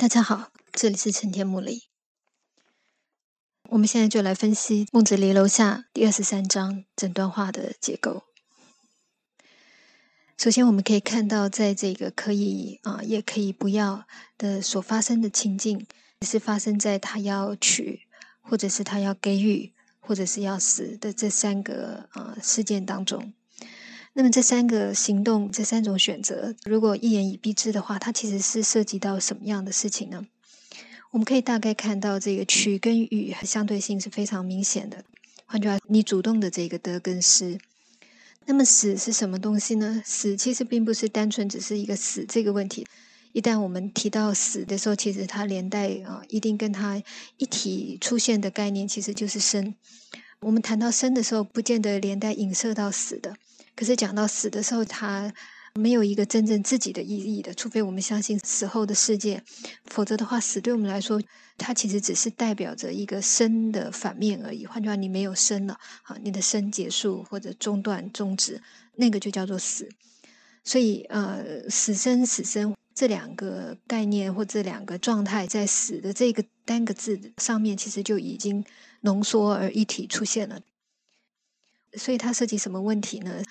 大家好，这里是陈天木里。我们现在就来分析《孟子离楼下》第二十三章整段话的结构。首先，我们可以看到，在这个可以啊，也可以不要的所发生的情境，是发生在他要娶，或者是他要给予，或者是要死的这三个啊事件当中。那么这三个行动，这三种选择，如果一言以蔽之的话，它其实是涉及到什么样的事情呢？我们可以大概看到，这个取跟与相对性是非常明显的。换句话，你主动的这个得跟失。那么死是什么东西呢？死其实并不是单纯只是一个死这个问题。一旦我们提到死的时候，其实它连带啊，一定跟它一体出现的概念，其实就是生。我们谈到生的时候，不见得连带影射到死的。可是讲到死的时候，它没有一个真正自己的意义的，除非我们相信死后的世界，否则的话，死对我们来说，它其实只是代表着一个生的反面而已。换句话，你没有生了，啊，你的生结束或者中断、终止，那个就叫做死。所以，呃，死生、死生这两个概念或这两个状态，在死的这个单个字上面，其实就已经浓缩而一体出现了。所以它涉及什么问题呢？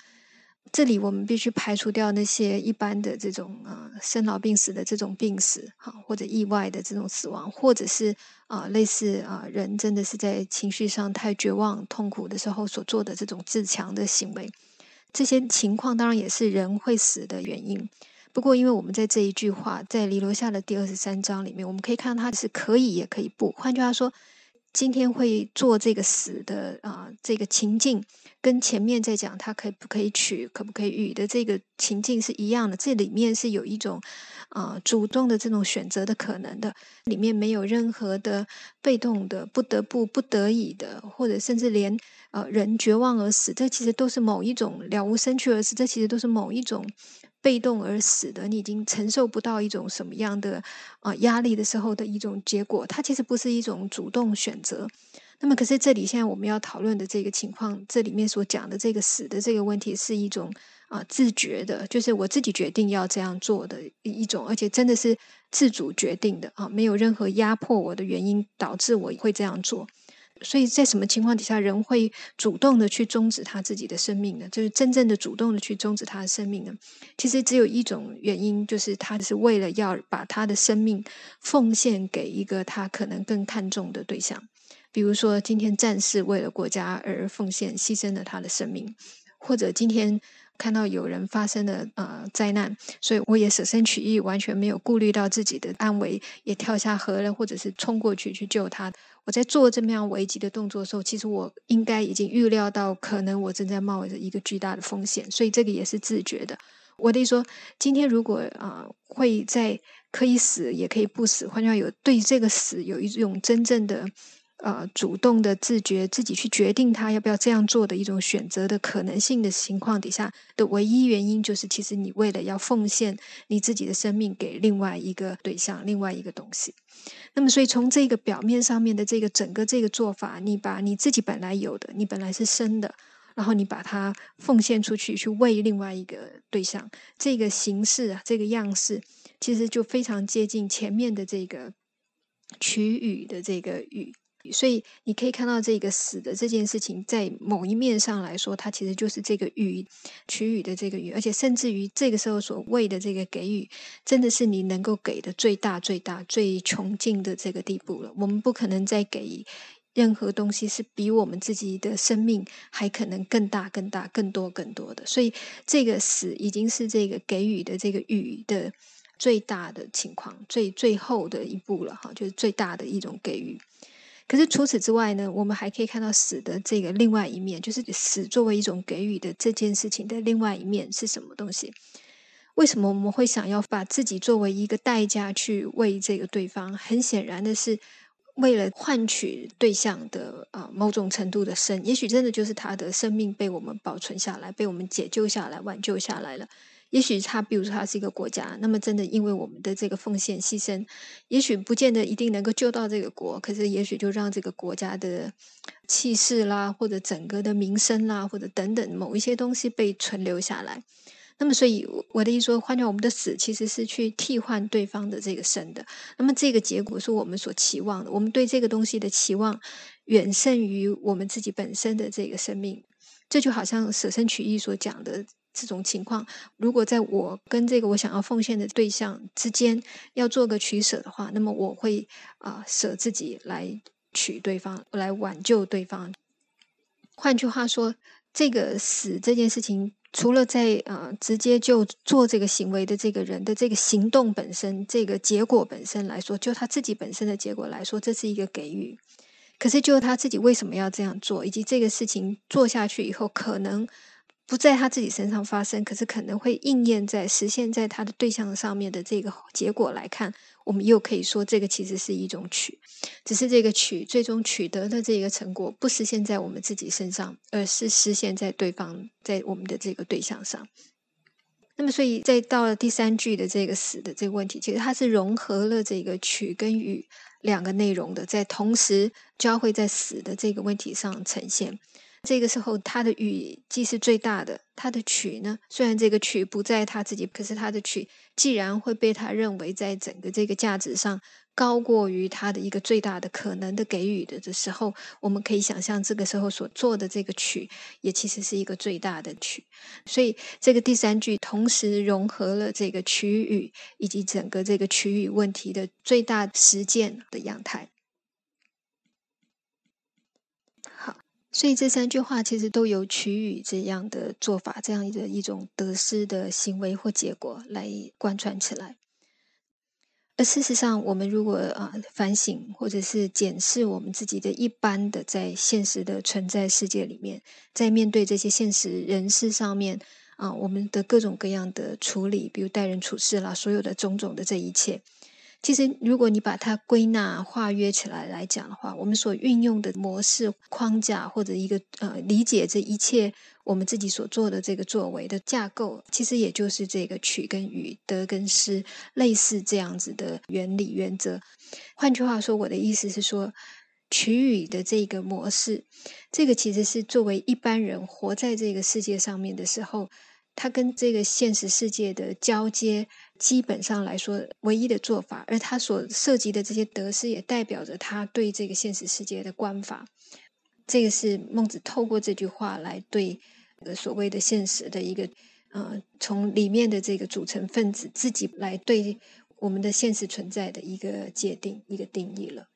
这里我们必须排除掉那些一般的这种啊生老病死的这种病死，哈，或者意外的这种死亡，或者是啊类似啊人真的是在情绪上太绝望、痛苦的时候所做的这种自强的行为。这些情况当然也是人会死的原因。不过，因为我们在这一句话在离楼下的第二十三章里面，我们可以看到它是可以也可以不。换句话说。今天会做这个死的啊，这个情境跟前面在讲他可以不可以取，可不可以与的这个情境是一样的。这里面是有一种啊主动的这种选择的可能的，里面没有任何的被动的、不得不、不得已的，或者甚至连呃人绝望而死，这其实都是某一种了无生趣而死，这其实都是某一种。被动而死的，你已经承受不到一种什么样的啊压力的时候的一种结果，它其实不是一种主动选择。那么，可是这里现在我们要讨论的这个情况，这里面所讲的这个死的这个问题，是一种啊自觉的，就是我自己决定要这样做的一种，而且真的是自主决定的啊，没有任何压迫我的原因导致我会这样做。所以在什么情况底下，人会主动的去终止他自己的生命呢？就是真正的主动的去终止他的生命呢？其实只有一种原因，就是他是为了要把他的生命奉献给一个他可能更看重的对象。比如说，今天战士为了国家而奉献、牺牲了他的生命，或者今天。看到有人发生了呃灾难，所以我也舍身取义，完全没有顾虑到自己的安危，也跳下河了，或者是冲过去去救他。我在做这么样危急的动作的时候，其实我应该已经预料到，可能我正在冒着一个巨大的风险，所以这个也是自觉的。我的意思说，今天如果啊会在可以死也可以不死，换句话有对这个死有一种真正的。呃，主动的自觉，自己去决定他要不要这样做的一种选择的可能性的情况底下的唯一原因，就是其实你为了要奉献你自己的生命给另外一个对象，另外一个东西。那么，所以从这个表面上面的这个整个这个做法，你把你自己本来有的，你本来是生的，然后你把它奉献出去，去为另外一个对象，这个形式啊，这个样式，其实就非常接近前面的这个取予的这个予。所以你可以看到这个死的这件事情，在某一面上来说，它其实就是这个予取予的这个予，而且甚至于这个时候所谓的这个给予，真的是你能够给的最大、最大、最穷尽的这个地步了。我们不可能再给任何东西是比我们自己的生命还可能更大、更大、更多、更多的。所以这个死已经是这个给予的这个予的最大的情况，最最后的一步了哈，就是最大的一种给予。可是除此之外呢，我们还可以看到死的这个另外一面，就是死作为一种给予的这件事情的另外一面是什么东西？为什么我们会想要把自己作为一个代价去为这个对方？很显然的是，为了换取对象的啊某种程度的生，也许真的就是他的生命被我们保存下来，被我们解救下来，挽救下来了。也许他，比如说他是一个国家，那么真的因为我们的这个奉献牺牲，也许不见得一定能够救到这个国，可是也许就让这个国家的气势啦，或者整个的名声啦，或者等等某一些东西被存留下来。那么，所以我的意思说，换掉我们的死其实是去替换对方的这个生的。那么，这个结果是我们所期望的。我们对这个东西的期望远胜于我们自己本身的这个生命。这就好像舍身取义所讲的这种情况。如果在我跟这个我想要奉献的对象之间要做个取舍的话，那么我会啊舍自己来取对方，来挽救对方。换句话说，这个死这件事情。除了在呃直接就做这个行为的这个人的这个行动本身，这个结果本身来说，就他自己本身的结果来说，这是一个给予。可是就他自己为什么要这样做，以及这个事情做下去以后可能。不在他自己身上发生，可是可能会应验在实现在他的对象上面的这个结果来看，我们又可以说这个其实是一种取，只是这个取最终取得的这个成果不实现在我们自己身上，而是实现在对方在我们的这个对象上。那么，所以再到了第三句的这个死的这个问题，其实它是融合了这个取跟与两个内容的，在同时交汇在死的这个问题上呈现。这个时候，他的语既是最大的，他的曲呢，虽然这个曲不在他自己，可是他的曲既然会被他认为在整个这个价值上高过于他的一个最大的可能的给予的的时候，我们可以想象，这个时候所做的这个曲也其实是一个最大的曲。所以，这个第三句同时融合了这个曲语以及整个这个曲语问题的最大实践的样态。所以这三句话其实都有取予这样的做法，这样的一种得失的行为或结果来贯穿起来。而事实上，我们如果啊反省或者是检视我们自己的一般的在现实的存在世界里面，在面对这些现实人事上面啊，我们的各种各样的处理，比如待人处事啦，所有的种种的这一切。其实，如果你把它归纳、化约起来来讲的话，我们所运用的模式、框架或者一个呃理解这一切我们自己所做的这个作为的架构，其实也就是这个取跟予、得跟失，类似这样子的原理原则。换句话说，我的意思是说，取予的这个模式，这个其实是作为一般人活在这个世界上面的时候。它跟这个现实世界的交接，基本上来说唯一的做法，而他所涉及的这些得失，也代表着他对这个现实世界的观法。这个是孟子透过这句话来对所谓的现实的一个，呃，从里面的这个组成分子自己来对我们的现实存在的一个界定、一个定义了。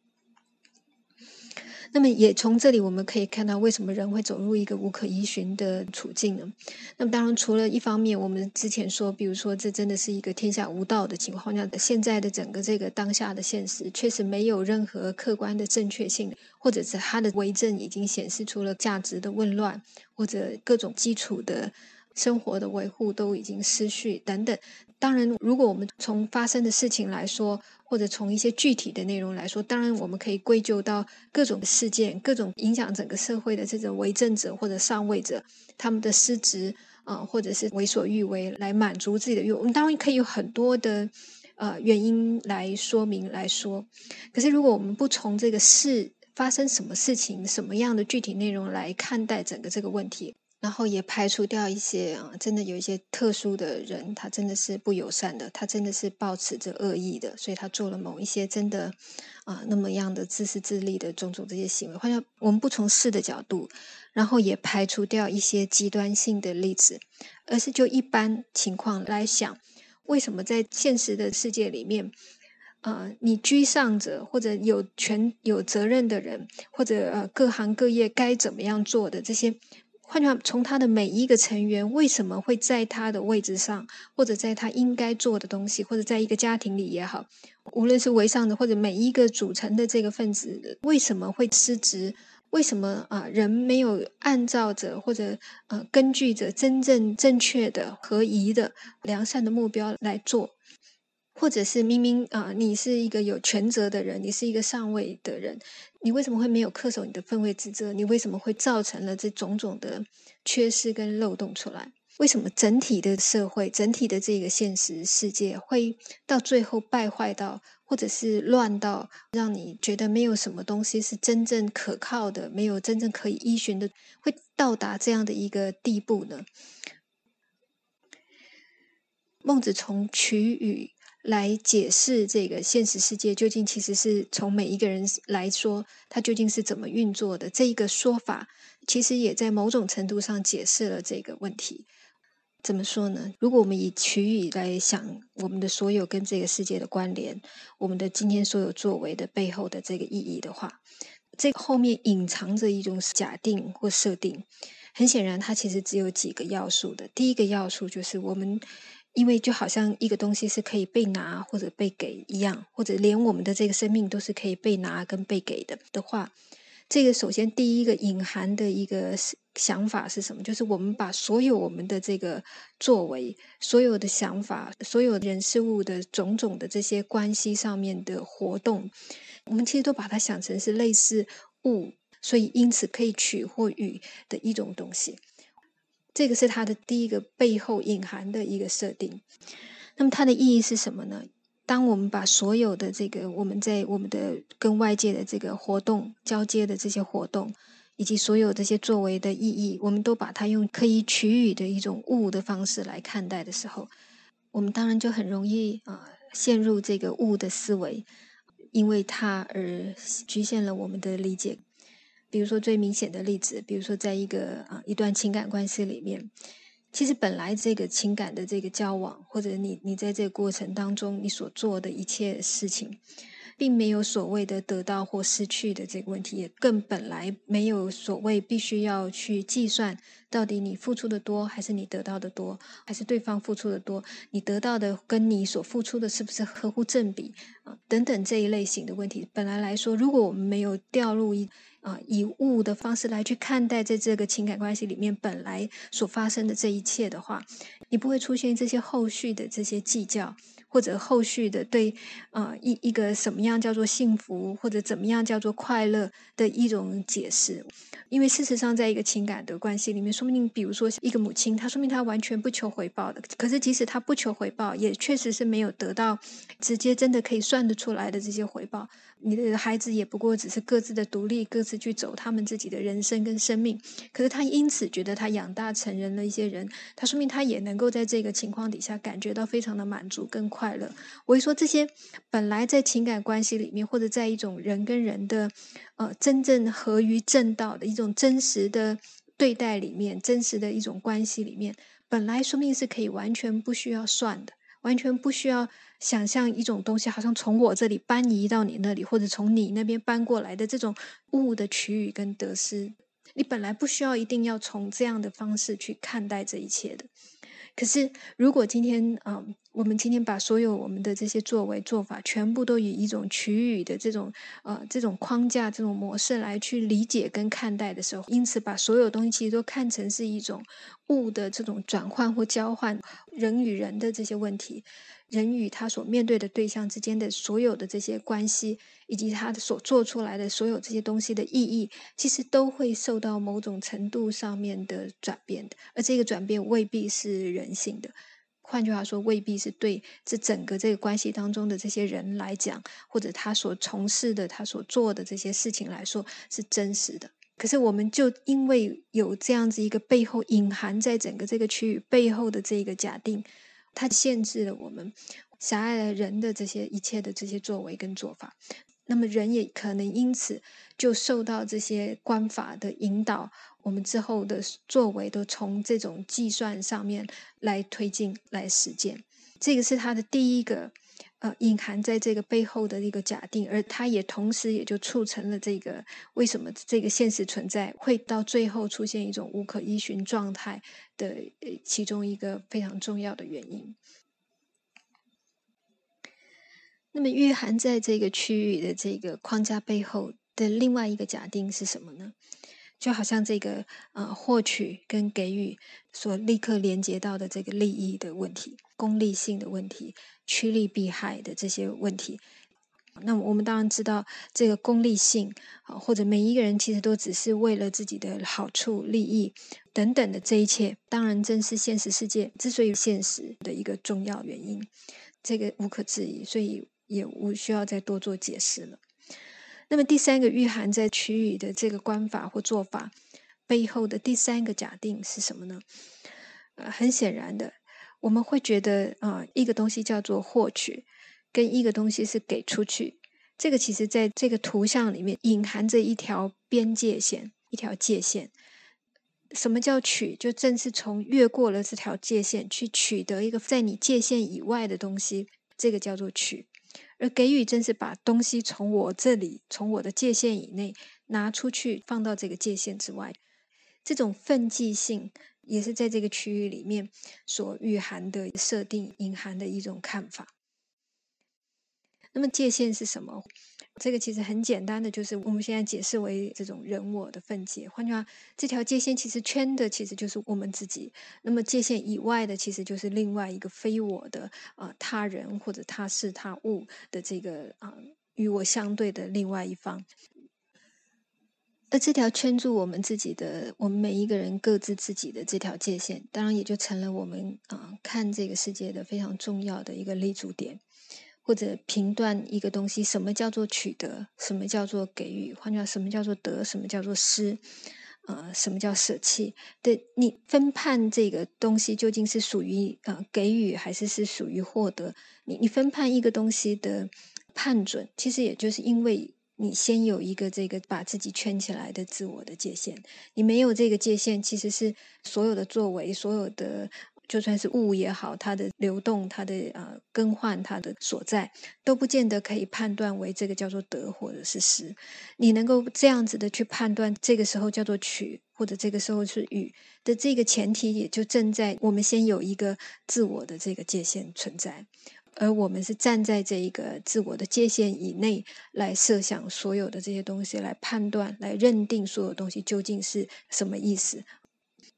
那么也从这里我们可以看到，为什么人会走入一个无可依循的处境呢？那么当然，除了一方面，我们之前说，比如说这真的是一个天下无道的情况下，现在的整个这个当下的现实确实没有任何客观的正确性，或者是它的为政已经显示出了价值的混乱，或者各种基础的生活的维护都已经失去等等。当然，如果我们从发生的事情来说，或者从一些具体的内容来说，当然我们可以归咎到各种事件、各种影响整个社会的这种为政者或者上位者他们的失职啊，或者是为所欲为来满足自己的欲望。我们当然可以有很多的呃原因来说明来说。可是，如果我们不从这个事发生什么事情、什么样的具体内容来看待整个这个问题。然后也排除掉一些啊，真的有一些特殊的人，他真的是不友善的，他真的是抱持着恶意的，所以他做了某一些真的啊那么样的自私自利的种种这些行为。或者我们不从事的角度，然后也排除掉一些极端性的例子，而是就一般情况来想，为什么在现实的世界里面，呃，你居上者或者有权有责任的人，或者呃各行各业该怎么样做的这些。换句话，从他的每一个成员为什么会在他的位置上，或者在他应该做的东西，或者在一个家庭里也好，无论是围上的或者每一个组成的这个分子，为什么会失职？为什么啊人没有按照着或者呃根据着真正正确的、合宜的、良善的目标来做？或者是明明啊，你是一个有权责的人，你是一个上位的人，你为什么会没有恪守你的分位职责？你为什么会造成了这种种的缺失跟漏洞出来？为什么整体的社会、整体的这个现实世界会到最后败坏到，或者是乱到，让你觉得没有什么东西是真正可靠的，没有真正可以依循的，会到达这样的一个地步呢？孟子从取语来解释这个现实世界究竟其实是从每一个人来说，它究竟是怎么运作的这一个说法，其实也在某种程度上解释了这个问题。怎么说呢？如果我们以取语来想我们的所有跟这个世界的关联，我们的今天所有作为的背后的这个意义的话，这个后面隐藏着一种假定或设定。很显然，它其实只有几个要素的。第一个要素就是我们，因为就好像一个东西是可以被拿或者被给一样，或者连我们的这个生命都是可以被拿跟被给的的话。这个首先第一个隐含的一个想法是什么？就是我们把所有我们的这个作为、所有的想法、所有人事物的种种的这些关系上面的活动，我们其实都把它想成是类似物，所以因此可以取或予的一种东西。这个是它的第一个背后隐含的一个设定。那么它的意义是什么呢？当我们把所有的这个我们在我们的跟外界的这个活动交接的这些活动，以及所有这些作为的意义，我们都把它用可以取予的一种物的方式来看待的时候，我们当然就很容易啊陷入这个物的思维，因为它而局限了我们的理解。比如说最明显的例子，比如说在一个啊一段情感关系里面。其实本来这个情感的这个交往，或者你你在这个过程当中你所做的一切事情，并没有所谓的得到或失去的这个问题，也更本来没有所谓必须要去计算到底你付出的多还是你得到的多，还是对方付出的多，你得到的跟你所付出的是不是合乎正比啊？等等这一类型的问题，本来来说，如果我们没有掉入一。啊，以物的方式来去看待在这个情感关系里面本来所发生的这一切的话，你不会出现这些后续的这些计较，或者后续的对啊一一个什么样叫做幸福，或者怎么样叫做快乐的一种解释。因为事实上，在一个情感的关系里面，说不定比如说一个母亲，她说明她完全不求回报的，可是即使她不求回报，也确实是没有得到直接真的可以算得出来的这些回报。你的孩子也不过只是各自的独立，各自去走他们自己的人生跟生命。可是他因此觉得他养大成人了一些人，他说明他也能够在这个情况底下感觉到非常的满足跟快乐。我会说这些本来在情感关系里面，或者在一种人跟人的呃真正合于正道的一种真实的对待里面，真实的一种关系里面，本来说明是可以完全不需要算的，完全不需要。想象一种东西，好像从我这里搬移到你那里，或者从你那边搬过来的这种物的取予跟得失，你本来不需要一定要从这样的方式去看待这一切的。可是，如果今天嗯，我们今天把所有我们的这些作为做法，全部都以一种取予的这种呃这种框架、这种模式来去理解跟看待的时候，因此把所有东西其实都看成是一种物的这种转换或交换，人与人的这些问题。人与他所面对的对象之间的所有的这些关系，以及他所做出来的所有这些东西的意义，其实都会受到某种程度上面的转变的。而这个转变未必是人性的，换句话说，未必是对这整个这个关系当中的这些人来讲，或者他所从事的、他所做的这些事情来说是真实的。可是，我们就因为有这样子一个背后隐含在整个这个区域背后的这个假定。它限制了我们，狭隘了人的这些一切的这些作为跟做法，那么人也可能因此就受到这些官法的引导，我们之后的作为都从这种计算上面来推进来实践。这个是它的第一个呃隐含在这个背后的一个假定，而它也同时也就促成了这个为什么这个现实存在会到最后出现一种无可依循状态。的呃，其中一个非常重要的原因。那么，蕴含在这个区域的这个框架背后的另外一个假定是什么呢？就好像这个呃，获取跟给予所立刻连接到的这个利益的问题、功利性的问题、趋利避害的这些问题。那我们当然知道，这个功利性啊，或者每一个人其实都只是为了自己的好处、利益等等的这一切，当然正是现实世界之所以现实的一个重要原因，这个无可置疑，所以也无需要再多做解释了。那么第三个蕴含在区域的这个观法或做法背后的第三个假定是什么呢？呃，很显然的。我们会觉得啊，一个东西叫做获取，跟一个东西是给出去。这个其实在这个图像里面隐含着一条边界线，一条界限。什么叫取？就正是从越过了这条界限去取得一个在你界限以外的东西，这个叫做取。而给予正是把东西从我这里，从我的界限以内拿出去，放到这个界限之外。这种分际性也是在这个区域里面所蕴含的设定、隐含的一种看法。那么界限是什么？这个其实很简单的，就是我们现在解释为这种人我的分界。换句话，这条界限其实圈的其实就是我们自己。那么界限以外的，其实就是另外一个非我的啊他人或者他是他物的这个啊与我相对的另外一方。而这条圈住我们自己的，我们每一个人各自自己的这条界限，当然也就成了我们啊看这个世界的非常重要的一个立足点。或者评断一个东西，什么叫做取得，什么叫做给予，换句话，什么叫做得，什么叫做失，呃，什么叫舍弃？对你分判这个东西究竟是属于呃给予，还是是属于获得？你你分判一个东西的判准，其实也就是因为你先有一个这个把自己圈起来的自我的界限，你没有这个界限，其实是所有的作为，所有的。就算是物也好，它的流动、它的呃更换、它的所在，都不见得可以判断为这个叫做得或者是失。你能够这样子的去判断，这个时候叫做取，或者这个时候是予的这个前提，也就正在我们先有一个自我的这个界限存在，而我们是站在这一个自我的界限以内来设想所有的这些东西，来判断、来认定所有东西究竟是什么意思。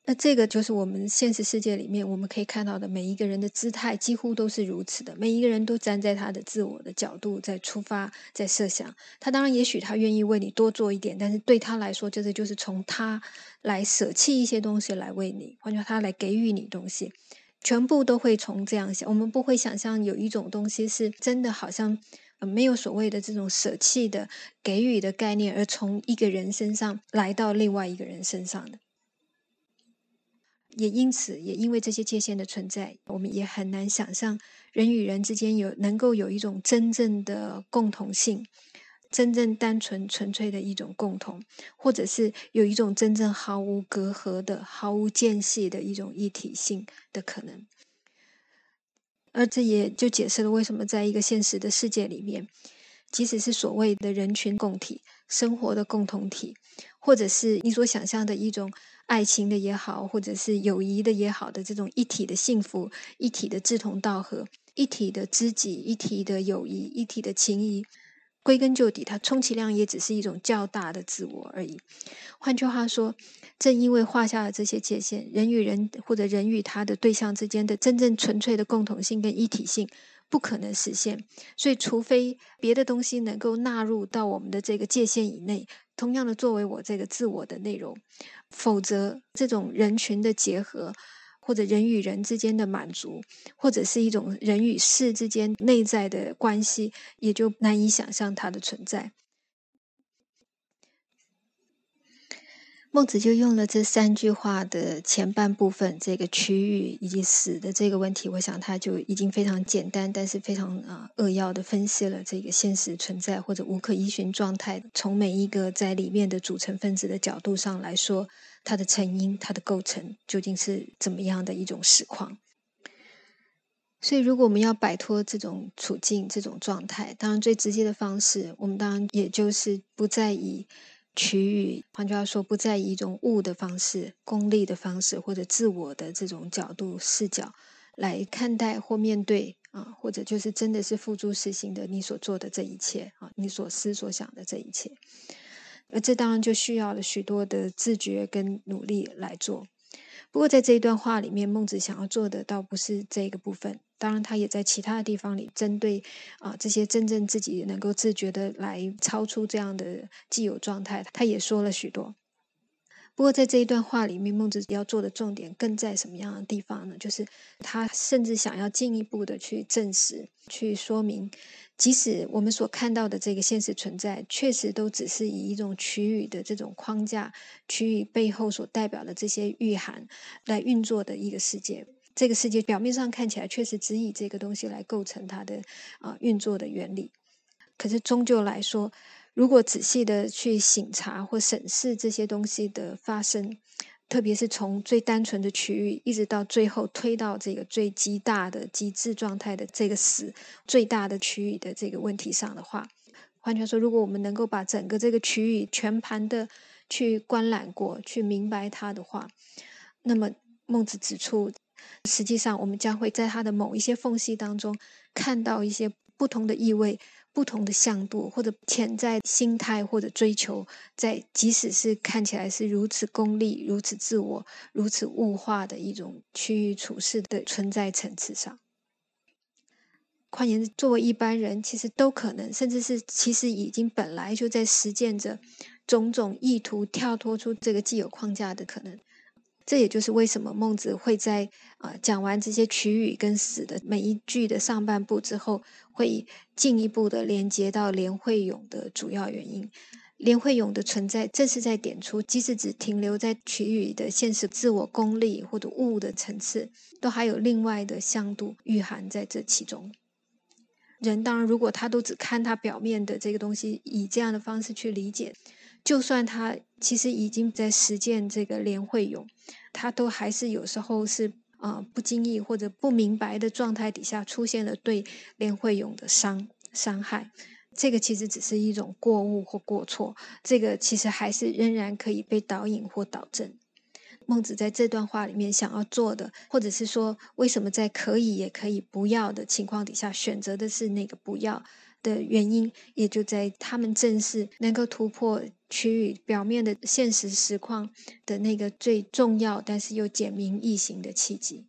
那这个就是我们现实世界里面我们可以看到的每一个人的姿态，几乎都是如此的。每一个人都站在他的自我的角度在出发，在设想。他当然也许他愿意为你多做一点，但是对他来说，就是就是从他来舍弃一些东西来为你，换句话他来给予你东西，全部都会从这样想。我们不会想象有一种东西是真的好像没有所谓的这种舍弃的给予的概念，而从一个人身上来到另外一个人身上的。也因此，也因为这些界限的存在，我们也很难想象人与人之间有能够有一种真正的共同性，真正单纯纯粹的一种共同，或者是有一种真正毫无隔阂的、毫无间隙的一种一体性的可能。而这也就解释了为什么在一个现实的世界里面，即使是所谓的人群共体、生活的共同体，或者是你所想象的一种。爱情的也好，或者是友谊的也好的这种一体的幸福、一体的志同道合、一体的知己、一体的友谊、一体的情谊，归根究底，它充其量也只是一种较大的自我而已。换句话说，正因为画下了这些界限，人与人或者人与他的对象之间的真正纯粹的共同性跟一体性不可能实现，所以除非别的东西能够纳入到我们的这个界限以内。同样的，作为我这个自我的内容，否则这种人群的结合，或者人与人之间的满足，或者是一种人与事之间内在的关系，也就难以想象它的存在。孟子就用了这三句话的前半部分，这个区域以及死的这个问题，我想他就已经非常简单，但是非常啊扼要的分析了这个现实存在或者无可依循状态，从每一个在里面的组成分子的角度上来说，它的成因、它的构成究竟是怎么样的一种实况。所以，如果我们要摆脱这种处境、这种状态，当然最直接的方式，我们当然也就是不再以。区域，换句话说，不再以一种物的方式、功利的方式或者自我的这种角度视角来看待或面对啊，或者就是真的是付诸实行的你所做的这一切啊，你所思所想的这一切，而这当然就需要了许多的自觉跟努力来做。不过，在这一段话里面，孟子想要做的倒不是这个部分。当然，他也在其他的地方里针对啊这些真正自己能够自觉的来超出这样的既有状态，他也说了许多。不过，在这一段话里面，孟子要做的重点更在什么样的地方呢？就是他甚至想要进一步的去证实、去说明，即使我们所看到的这个现实存在，确实都只是以一种区域的这种框架、区域背后所代表的这些蕴含来运作的一个世界。这个世界表面上看起来确实只以这个东西来构成它的啊运作的原理，可是终究来说，如果仔细的去醒察或审视这些东西的发生，特别是从最单纯的区域，一直到最后推到这个最极大的极致状态的这个死最大的区域的这个问题上的话，换句话说，如果我们能够把整个这个区域全盘的去观览过去，明白它的话，那么孟子指出。实际上，我们将会在它的某一些缝隙当中看到一些不同的意味、不同的向度，或者潜在心态或者追求，在即使是看起来是如此功利、如此自我、如此物化的一种区域处事的存在层次上。换言之，作为一般人，其实都可能，甚至是其实已经本来就在实践着种种意图跳脱出这个既有框架的可能。这也就是为什么孟子会在啊讲完这些取语跟死的每一句的上半部之后，会进一步的连接到连会勇的主要原因。连会勇的存在，正是在点出，即使只停留在取语的现实自我功利或者物的层次，都还有另外的向度蕴含在这其中。人当然，如果他都只看他表面的这个东西，以这样的方式去理解。就算他其实已经在实践这个连会勇，他都还是有时候是啊不经意或者不明白的状态底下出现了对连会勇的伤伤害。这个其实只是一种过误或过错，这个其实还是仍然可以被导引或导正。孟子在这段话里面想要做的，或者是说为什么在可以也可以不要的情况底下选择的是那个不要。的原因，也就在他们正是能够突破区域表面的现实实况的那个最重要，但是又简明易行的契机。